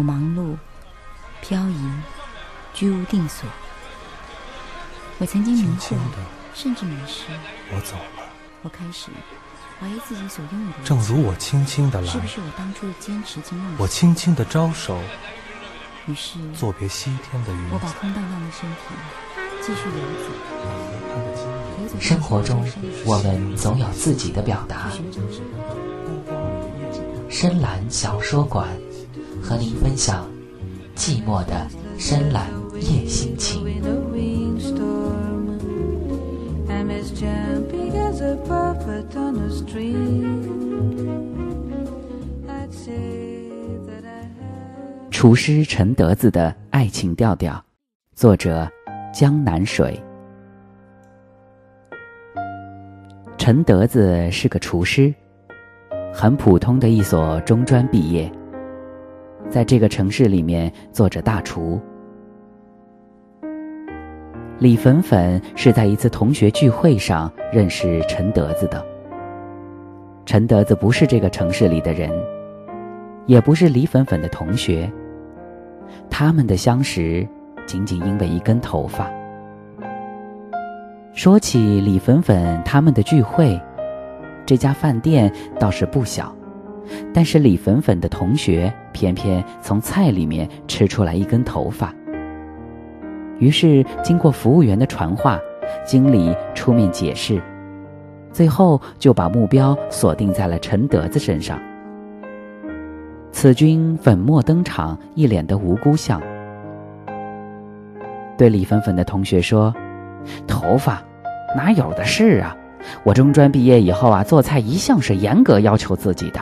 我忙碌、漂移、居无定所。我曾经迷惑，甚至迷失。我走了。我开始怀疑自己所拥有的。正如我轻轻的来，是不是我当初的坚持经梦？我轻轻的招手。于是，作别西天的云。我把空荡荡的身体继续游走。生活中，我们总有自己的表达。深蓝小说馆，和您分享寂寞的深蓝夜心情。厨师陈德子的爱情调调，作者江南水。陈德子是个厨师，很普通的一所中专毕业，在这个城市里面做着大厨。李粉粉是在一次同学聚会上认识陈德子的。陈德子不是这个城市里的人，也不是李粉粉的同学。他们的相识，仅仅因为一根头发。说起李粉粉他们的聚会，这家饭店倒是不小，但是李粉粉的同学偏偏从菜里面吃出来一根头发。于是经过服务员的传话，经理出面解释，最后就把目标锁定在了陈德子身上。此君粉墨登场，一脸的无辜相。对李粉粉的同学说：“头发，哪有的事啊！我中专毕业以后啊，做菜一向是严格要求自己的。”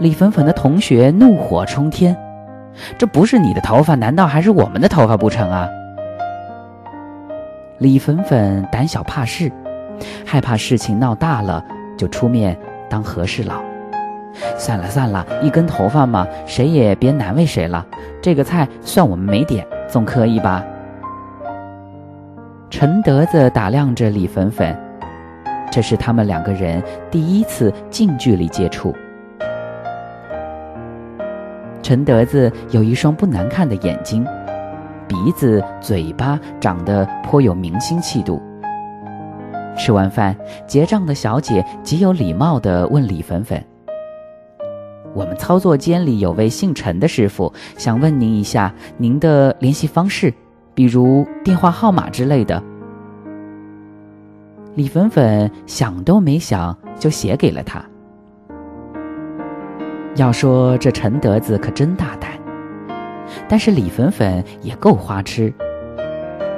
李粉粉的同学怒火冲天：“这不是你的头发，难道还是我们的头发不成啊？”李粉粉胆小怕事，害怕事情闹大了，就出面当和事佬。算了算了，一根头发嘛，谁也别难为谁了。这个菜算我们没点，总可以吧？陈德子打量着李粉粉，这是他们两个人第一次近距离接触。陈德子有一双不难看的眼睛，鼻子、嘴巴长得颇有明星气度。吃完饭，结账的小姐极有礼貌地问李粉粉。我们操作间里有位姓陈的师傅，想问您一下您的联系方式，比如电话号码之类的。李粉粉想都没想就写给了他。要说这陈德子可真大胆，但是李粉粉也够花痴，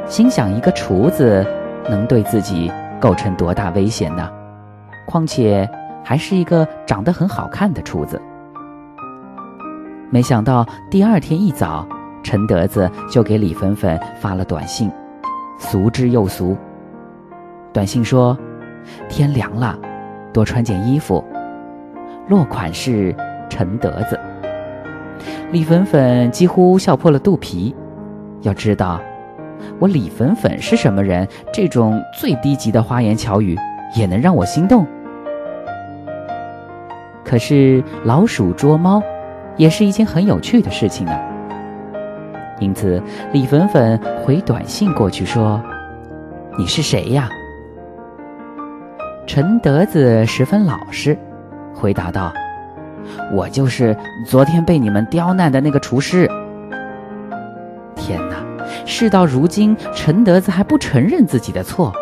心想一个厨子能对自己构成多大危险呢？况且还是一个长得很好看的厨子。没想到第二天一早，陈德子就给李粉粉发了短信，俗之又俗。短信说：“天凉了，多穿件衣服。”落款是陈德子。李粉粉几乎笑破了肚皮。要知道，我李粉粉是什么人？这种最低级的花言巧语也能让我心动？可是老鼠捉猫。也是一件很有趣的事情啊。因此，李粉粉回短信过去说：“你是谁呀？”陈德子十分老实，回答道：“我就是昨天被你们刁难的那个厨师。”天哪！事到如今，陈德子还不承认自己的错，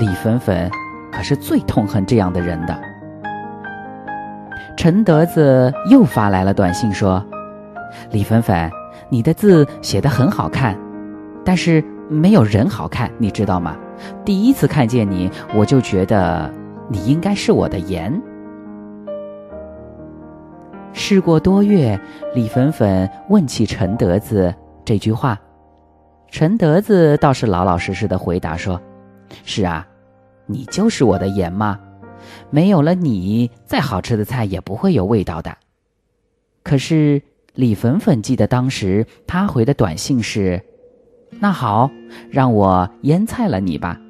李粉粉可是最痛恨这样的人的。陈德子又发来了短信说：“李粉粉，你的字写得很好看，但是没有人好看，你知道吗？第一次看见你，我就觉得你应该是我的颜。”事过多月，李粉粉问起陈德子这句话，陈德子倒是老老实实的回答说：“是啊，你就是我的盐嘛。”没有了你，再好吃的菜也不会有味道的。可是李粉粉记得当时他回的短信是：“那好，让我腌菜了你吧。”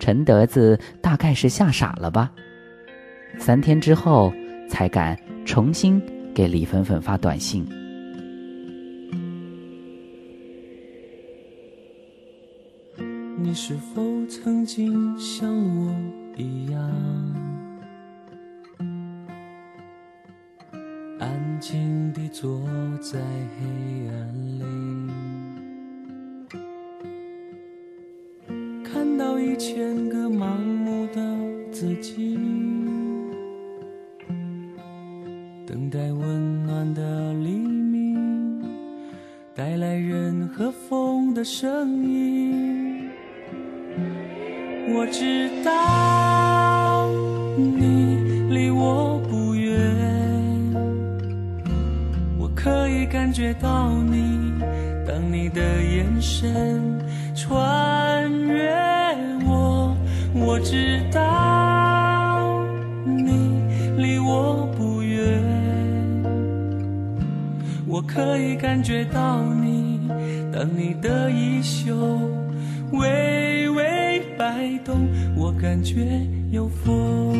陈德子大概是吓傻了吧，三天之后才敢重新给李粉粉发短信。你是否曾经像我一样，安静地坐在黑暗里，看到一千个盲目的自己，等待温暖的黎明，带来人和风的声音。我知道你离我不远，我可以感觉到你，当你的眼神穿越我。我知道我可以感觉到你，当你的衣袖微微。摆动，我感觉有风。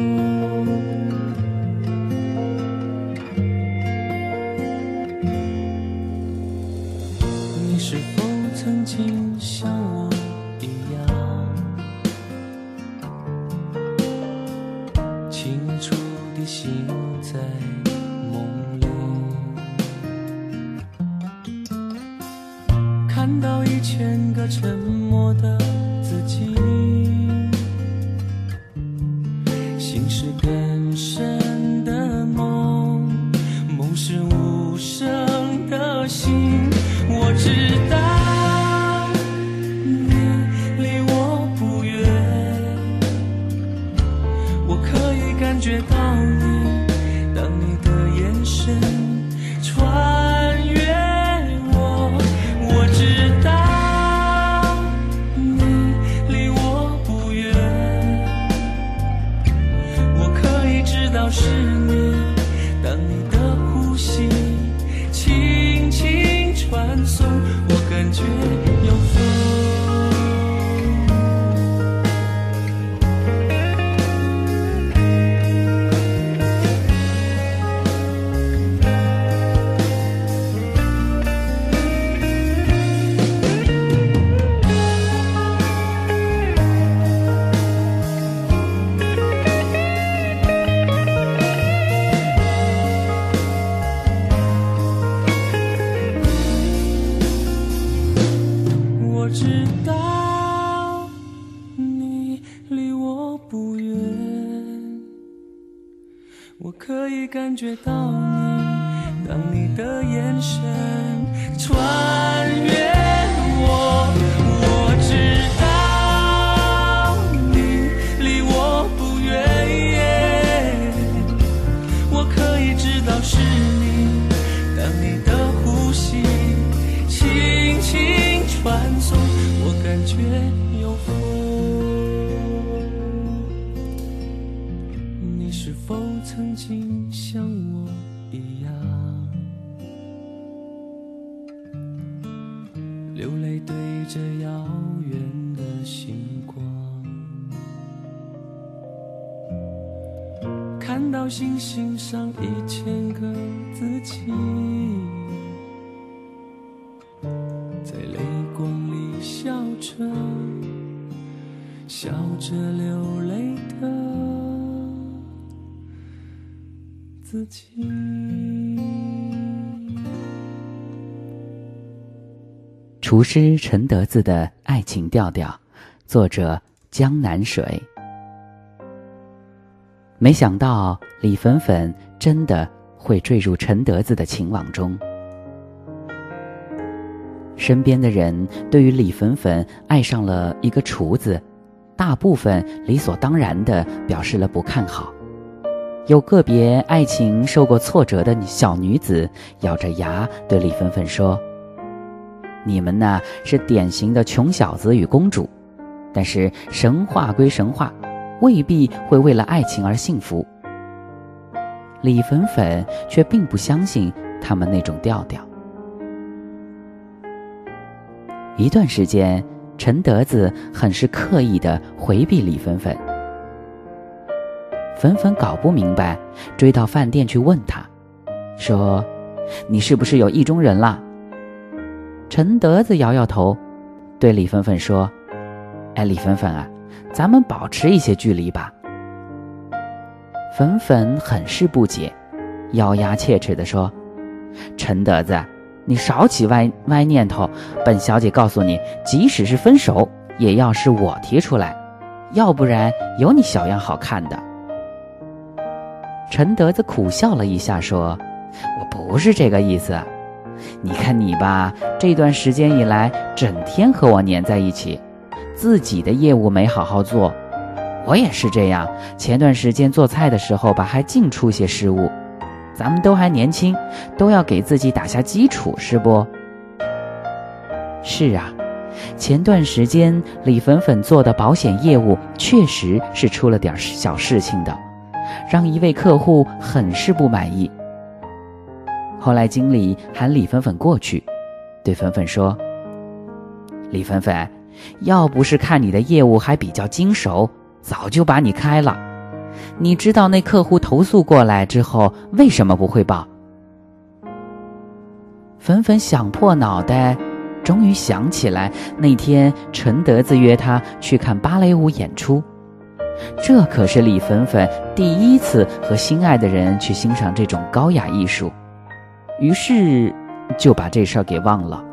要是你当你的呼吸轻轻传送我感觉看到星星上一千个自己，在泪光里笑着，笑着流泪的。自己。厨师陈德子的爱情调调，作者江南水。没想到李粉粉真的会坠入陈德子的情网中。身边的人对于李粉粉爱上了一个厨子，大部分理所当然的表示了不看好。有个别爱情受过挫折的小女子，咬着牙对李粉粉说：“你们呢是典型的穷小子与公主，但是神话归神话，未必会为了爱情而幸福。”李粉粉却并不相信他们那种调调。一段时间，陈德子很是刻意的回避李粉粉。粉粉搞不明白，追到饭店去问他，说：“你是不是有意中人了？”陈德子摇摇头，对李粉粉说：“哎，李粉粉啊，咱们保持一些距离吧。”粉粉很是不解，咬牙切齿地说：“陈德子，你少起歪歪念头！本小姐告诉你，即使是分手，也要是我提出来，要不然有你小样好看的。”陈德子苦笑了一下，说：“我不是这个意思。”你看你吧，这段时间以来，整天和我黏在一起，自己的业务没好好做。我也是这样，前段时间做菜的时候吧，还净出些失误。咱们都还年轻，都要给自己打下基础，是不？是啊，前段时间李粉粉做的保险业务确实是出了点小事情的，让一位客户很是不满意。后来经理喊李粉粉过去，对粉粉说：“李粉粉，要不是看你的业务还比较精熟，早就把你开了。你知道那客户投诉过来之后为什么不汇报？”粉粉想破脑袋，终于想起来那天陈德子约他去看芭蕾舞演出，这可是李粉粉第一次和心爱的人去欣赏这种高雅艺术。于是就把这事儿给忘了。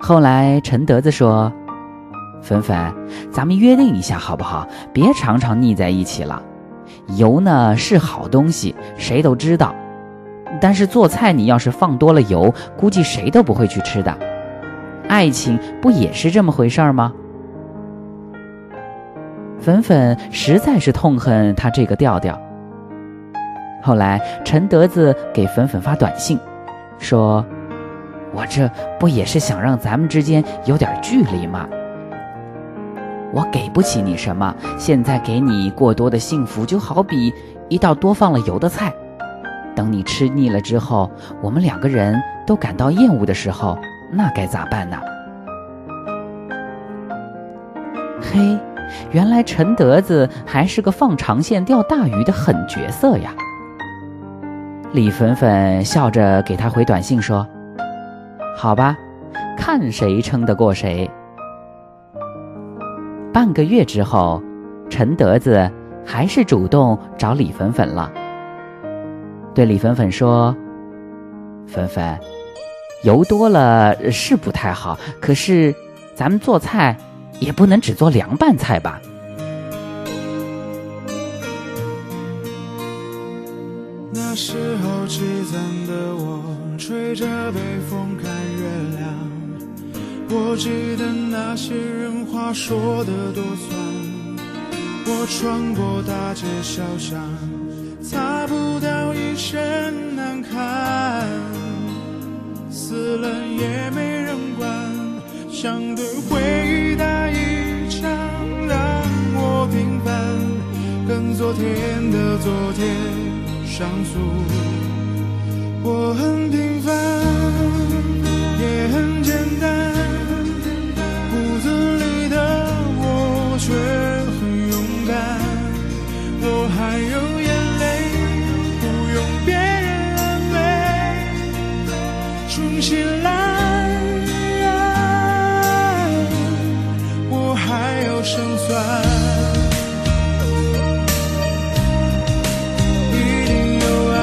后来陈德子说：“粉粉，咱们约定一下好不好？别常常腻在一起了。油呢是好东西，谁都知道。但是做菜你要是放多了油，估计谁都不会去吃的。爱情不也是这么回事儿吗？”粉粉实在是痛恨他这个调调。后来，陈德子给粉粉发短信，说：“我这不也是想让咱们之间有点距离吗？我给不起你什么，现在给你过多的幸福，就好比一道多放了油的菜，等你吃腻了之后，我们两个人都感到厌恶的时候，那该咋办呢？”嘿，原来陈德子还是个放长线钓大鱼的狠角色呀！李粉粉笑着给他回短信说：“好吧，看谁撑得过谁。”半个月之后，陈德子还是主动找李粉粉了，对李粉粉说：“粉粉，油多了是不太好，可是咱们做菜也不能只做凉拌菜吧？”那时候积攒的我，吹着北风看。我记得那些人话说的多酸。我穿过大街小巷，擦不到一身难堪。死了也没人管，想对回忆打一场，让我平凡，跟昨天的昨天。上诉，我很平凡，也很简单。起来，我还有胜算，一定有爱。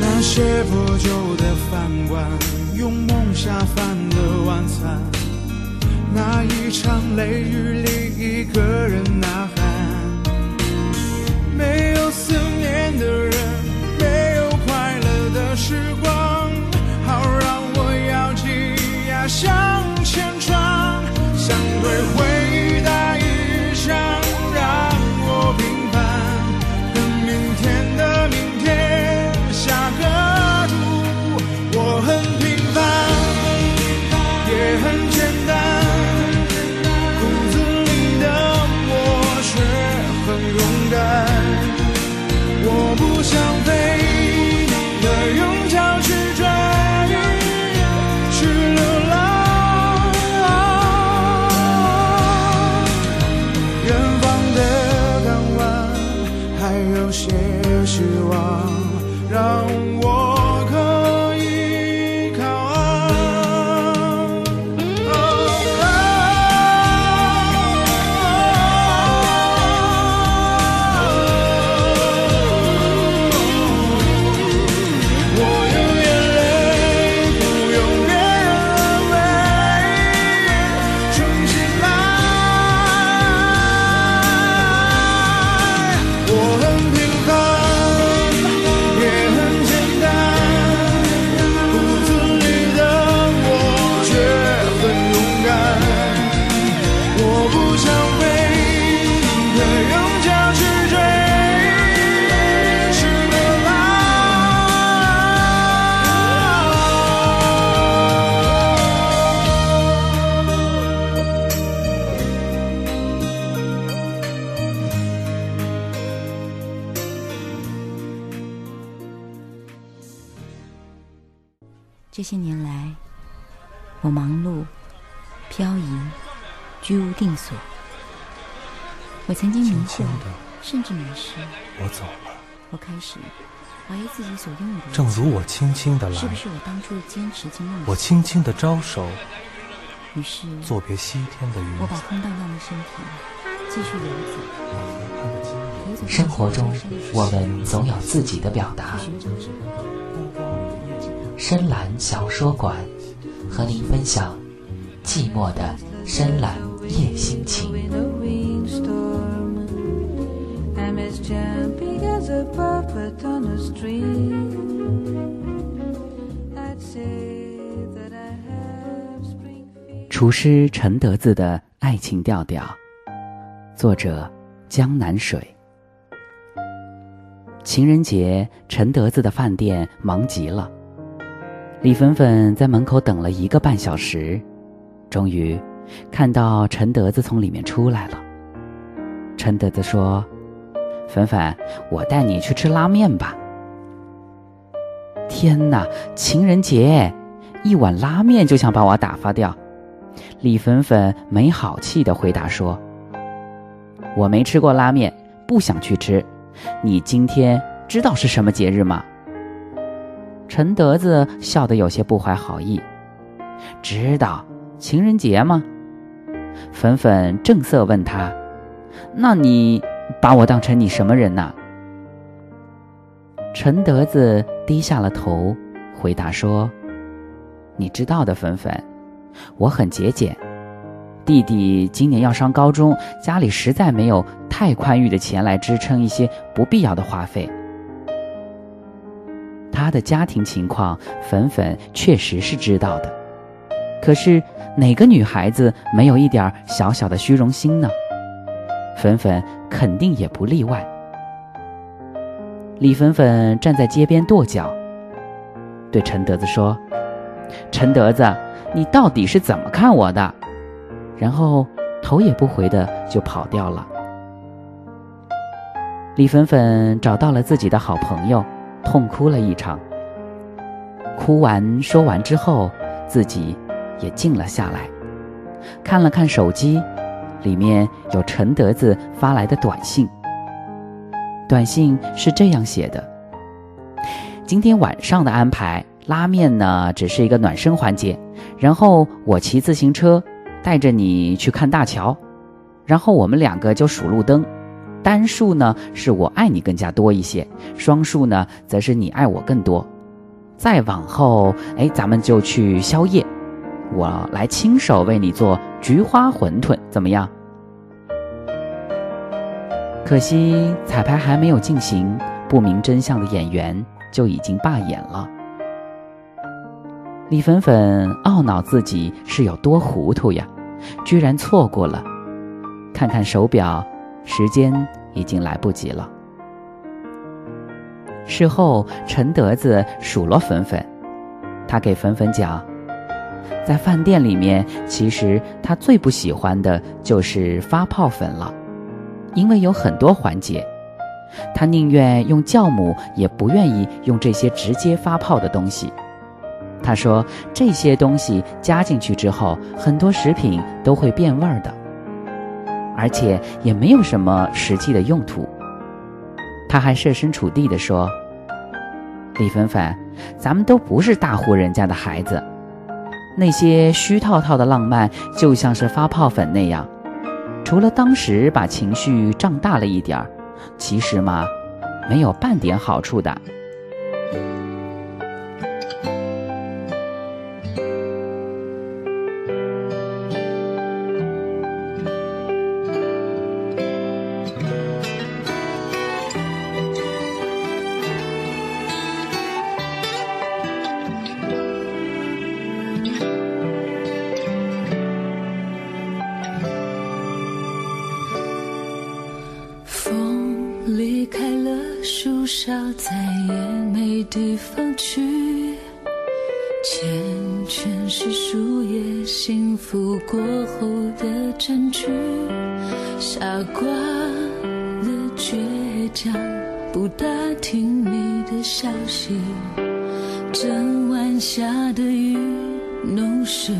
那些破旧的饭馆，用梦下饭的晚餐，那一场雷雨里，一个人。向前闯，想对我走了。我开始怀疑自己所拥有的，正如我轻轻的来是，不是我当初的坚持及梦想？我轻轻的招手，于是，作别西天的云我把。空荡荡的身体继续游走，生活中我们总有自己的表达？深蓝小说馆和您分享寂寞的深蓝夜心情。my on street。that i have spring。厨师陈德子的爱情调调，作者江南水。情人节，陈德子的饭店忙极了。李粉粉在门口等了一个半小时，终于看到陈德子从里面出来了。陈德子说。粉粉，我带你去吃拉面吧。”天哪，情人节，一碗拉面就想把我打发掉。李粉粉没好气地回答说：“我没吃过拉面，不想去吃。你今天知道是什么节日吗？”陈德子笑得有些不怀好意：“知道，情人节吗？”粉粉正色问他：“那你把我当成你什么人呐？”陈德子低下了头，回答说：“你知道的，粉粉。”我很节俭，弟弟今年要上高中，家里实在没有太宽裕的钱来支撑一些不必要的花费。他的家庭情况，粉粉确实是知道的。可是哪个女孩子没有一点小小的虚荣心呢？粉粉肯定也不例外。李粉粉站在街边跺脚，对陈德子说：“陈德子。”你到底是怎么看我的？然后头也不回的就跑掉了。李粉粉找到了自己的好朋友，痛哭了一场。哭完说完之后，自己也静了下来，看了看手机，里面有陈德子发来的短信。短信是这样写的：今天晚上的安排，拉面呢只是一个暖身环节。然后我骑自行车带着你去看大桥，然后我们两个就数路灯，单数呢是我爱你更加多一些，双数呢则是你爱我更多。再往后，哎，咱们就去宵夜，我来亲手为你做菊花馄饨，怎么样？可惜彩排还没有进行，不明真相的演员就已经罢演了。李粉粉懊恼自己是有多糊涂呀，居然错过了。看看手表，时间已经来不及了。事后，陈德子数落粉粉，他给粉粉讲，在饭店里面，其实他最不喜欢的就是发泡粉了，因为有很多环节，他宁愿用酵母，也不愿意用这些直接发泡的东西。他说：“这些东西加进去之后，很多食品都会变味儿的，而且也没有什么实际的用途。”他还设身处地地说：“李粉粉，咱们都不是大户人家的孩子，那些虚套套的浪漫就像是发泡粉那样，除了当时把情绪胀大了一点儿，其实嘛，没有半点好处的。”傻瓜的倔强，不打听你的消息。整晚下的雨，弄湿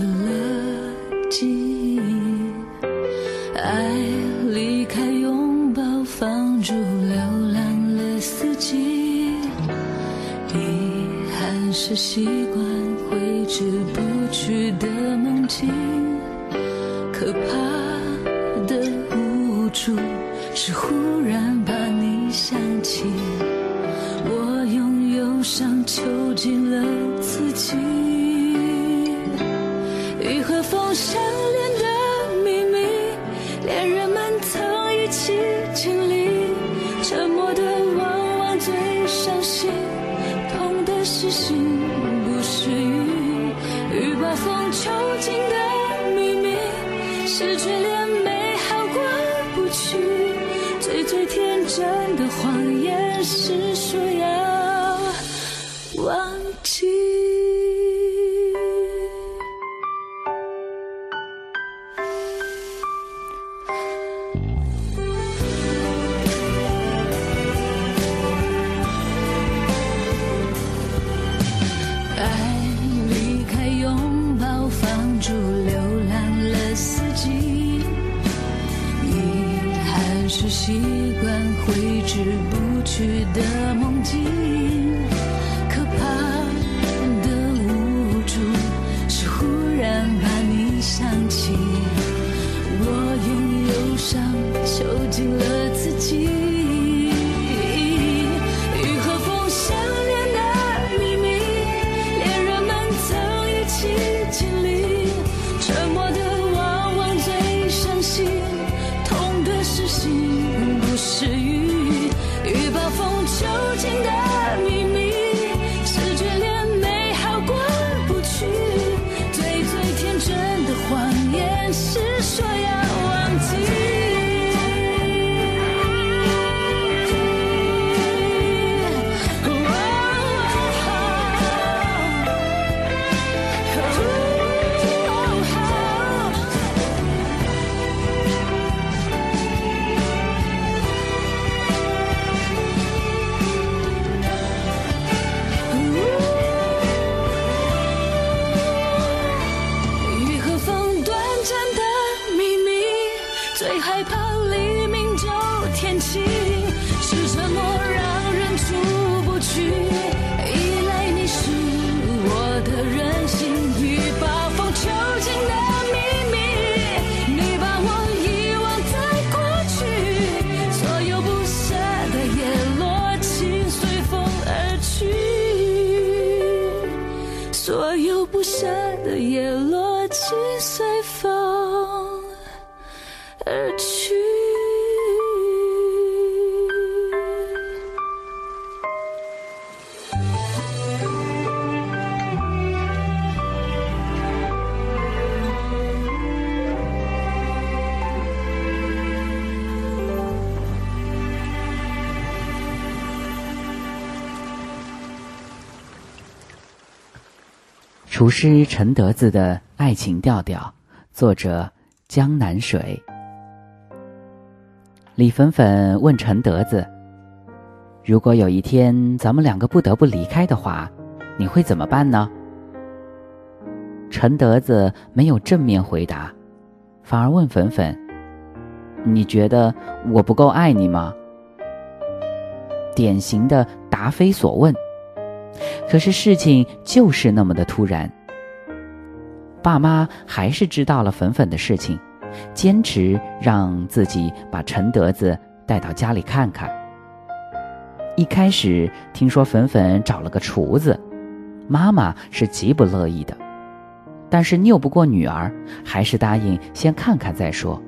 自己。雨和风相连的秘密，恋人们曾一起经历。沉默的往往最伤心，痛的是心，不是雨。雨把风囚禁的秘密，是眷恋美好过不去。最最天真的谎言是说的叶厨师陈德子的爱情调调，作者江南水。李粉粉问陈德子：“如果有一天咱们两个不得不离开的话，你会怎么办呢？”陈德子没有正面回答，反而问粉粉：“你觉得我不够爱你吗？”典型的答非所问。可是事情就是那么的突然，爸妈还是知道了粉粉的事情，坚持让自己把陈德子带到家里看看。一开始听说粉粉找了个厨子，妈妈是极不乐意的，但是拗不过女儿，还是答应先看看再说。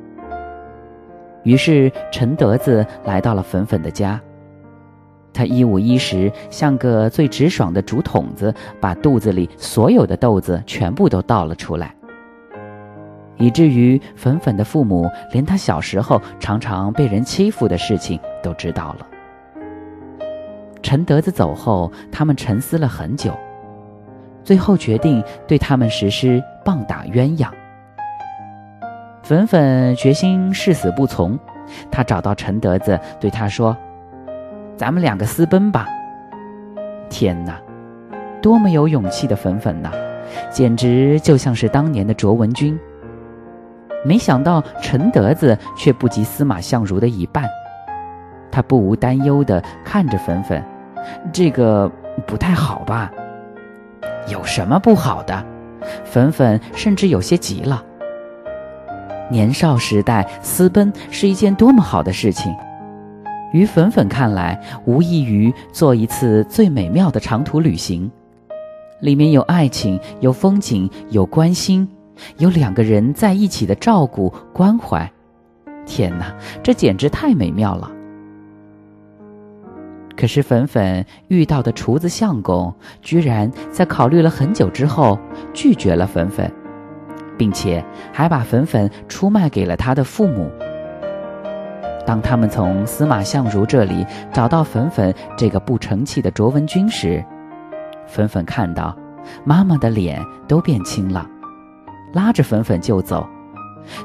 于是陈德子来到了粉粉的家，他一五一十，像个最直爽的竹筒子，把肚子里所有的豆子全部都倒了出来，以至于粉粉的父母连他小时候常常被人欺负的事情都知道了。陈德子走后，他们沉思了很久，最后决定对他们实施棒打鸳鸯。粉粉决心誓死不从，他找到陈德子，对他说：“咱们两个私奔吧！”天哪，多么有勇气的粉粉呐，简直就像是当年的卓文君。没想到陈德子却不及司马相如的一半，他不无担忧的看着粉粉，这个不太好吧？有什么不好的？粉粉甚至有些急了。年少时代私奔是一件多么好的事情，于粉粉看来，无异于做一次最美妙的长途旅行，里面有爱情，有风景，有关心，有两个人在一起的照顾关怀。天哪，这简直太美妙了！可是粉粉遇到的厨子相公，居然在考虑了很久之后拒绝了粉粉。并且还把粉粉出卖给了他的父母。当他们从司马相如这里找到粉粉这个不成器的卓文君时，粉粉看到妈妈的脸都变青了，拉着粉粉就走，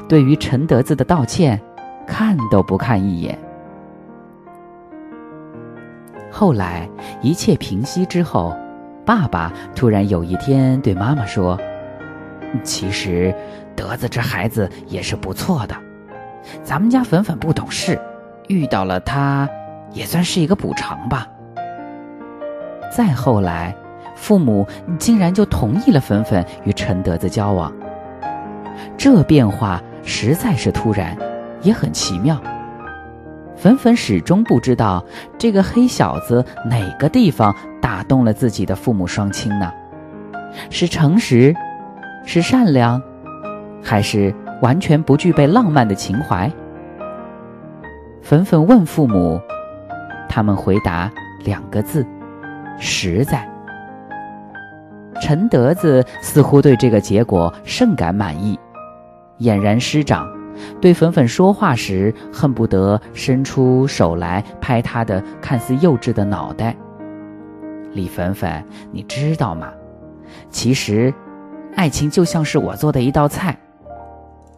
对于陈德子的道歉，看都不看一眼。后来一切平息之后，爸爸突然有一天对妈妈说。其实，德子这孩子也是不错的。咱们家粉粉不懂事，遇到了他，也算是一个补偿吧。再后来，父母竟然就同意了粉粉与陈德子交往。这变化实在是突然，也很奇妙。粉粉始终不知道这个黑小子哪个地方打动了自己的父母双亲呢？是诚实。是善良，还是完全不具备浪漫的情怀？粉粉问父母，他们回答两个字：实在。陈德子似乎对这个结果甚感满意，俨然师长，对粉粉说话时恨不得伸出手来拍他的看似幼稚的脑袋。李粉粉，你知道吗？其实。爱情就像是我做的一道菜，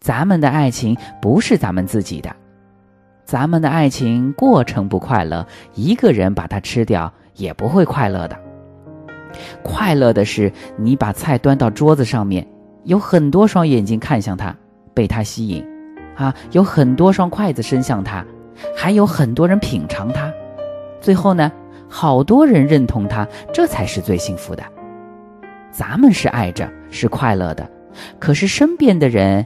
咱们的爱情不是咱们自己的，咱们的爱情过程不快乐，一个人把它吃掉也不会快乐的。快乐的是你把菜端到桌子上面，有很多双眼睛看向它，被它吸引，啊，有很多双筷子伸向它，还有很多人品尝它，最后呢，好多人认同它，这才是最幸福的。咱们是爱着，是快乐的，可是身边的人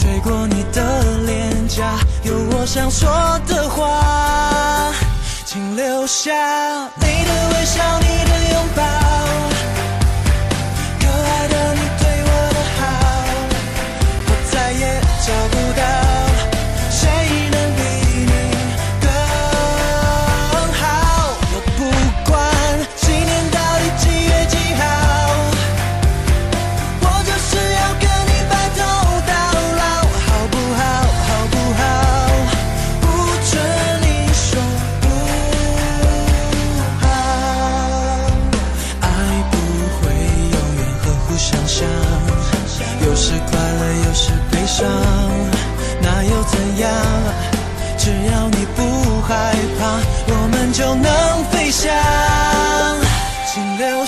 吹过你的脸颊，有我想说的话，请留下你的微笑，你的拥抱，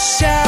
请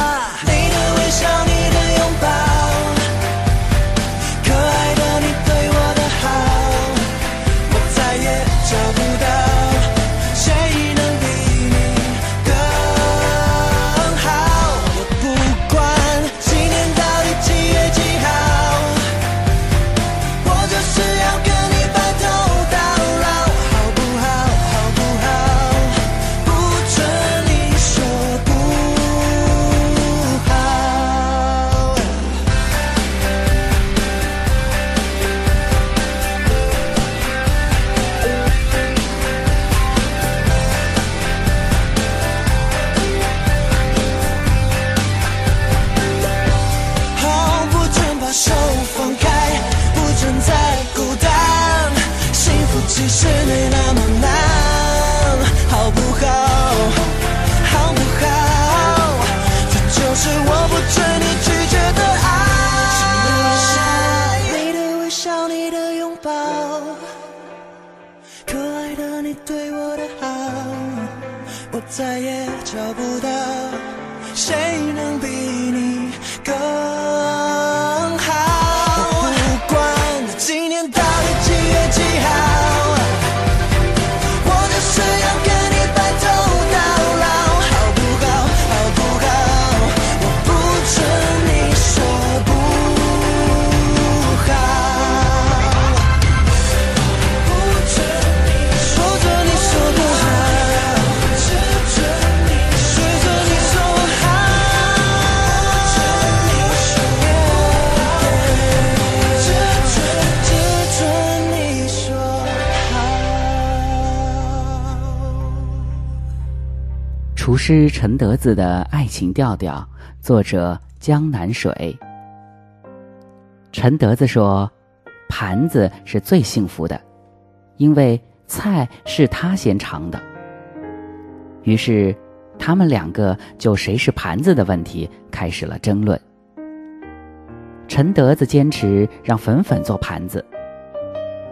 再也找不到谁能比厨师陈德子的爱情调调，作者江南水。陈德子说：“盘子是最幸福的，因为菜是他先尝的。”于是，他们两个就谁是盘子的问题开始了争论。陈德子坚持让粉粉做盘子，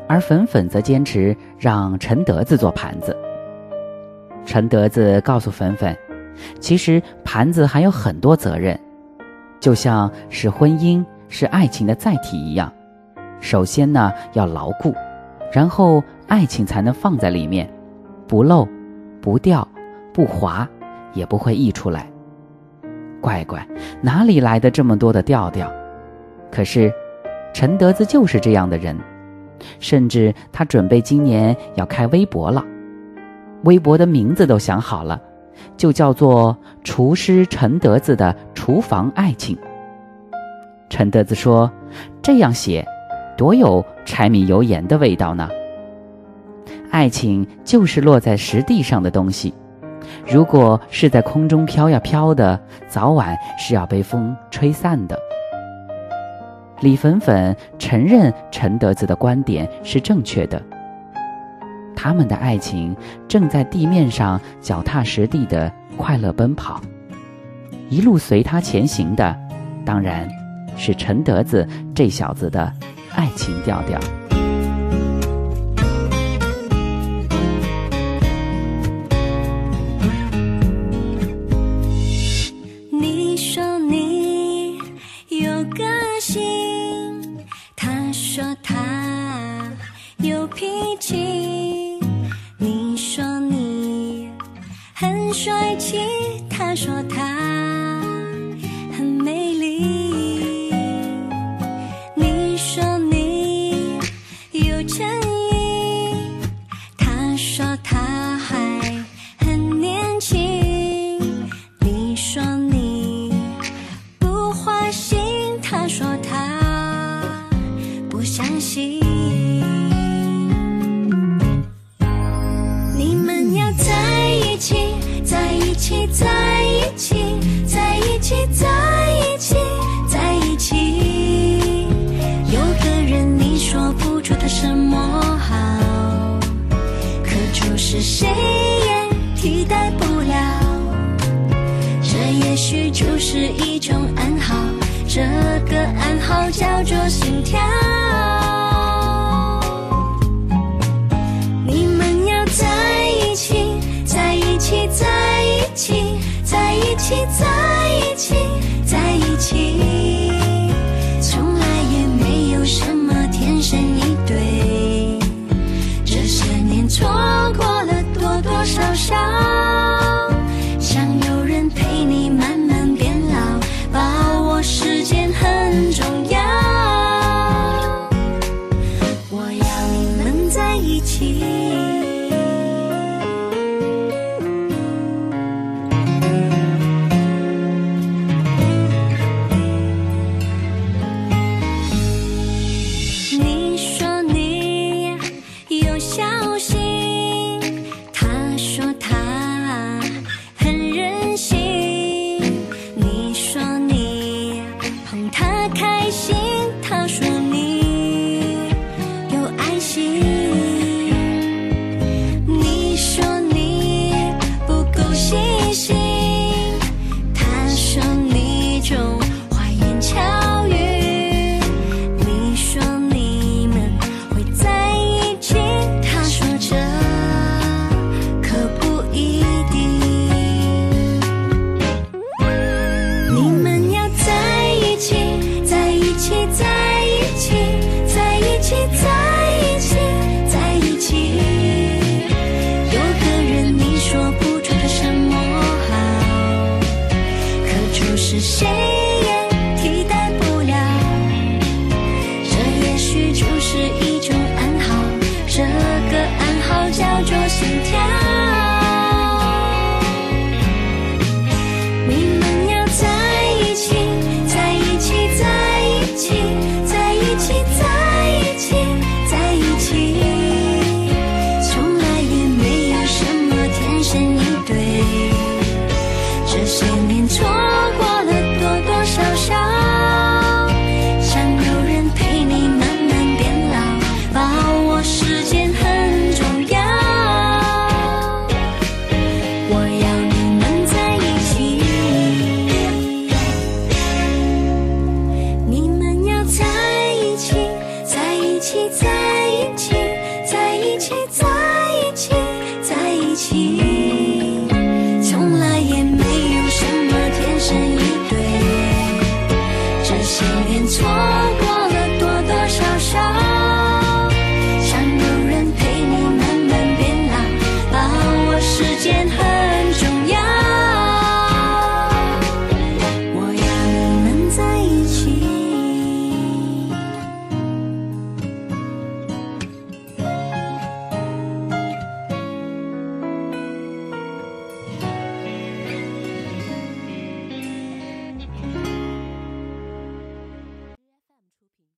而粉粉则坚持让陈德子做盘子。陈德子告诉粉粉，其实盘子还有很多责任，就像是婚姻是爱情的载体一样，首先呢要牢固，然后爱情才能放在里面，不漏、不掉、不滑，也不会溢出来。乖乖，哪里来的这么多的调调？可是，陈德子就是这样的人，甚至他准备今年要开微博了。微博的名字都想好了，就叫做“厨师陈德子的厨房爱情”。陈德子说：“这样写，多有柴米油盐的味道呢。”爱情就是落在实地上的东西，如果是在空中飘呀飘的，早晚是要被风吹散的。李粉粉承认陈德子的观点是正确的。他们的爱情正在地面上脚踏实地的快乐奔跑，一路随他前行的，当然是陈德子这小子的爱情调调。做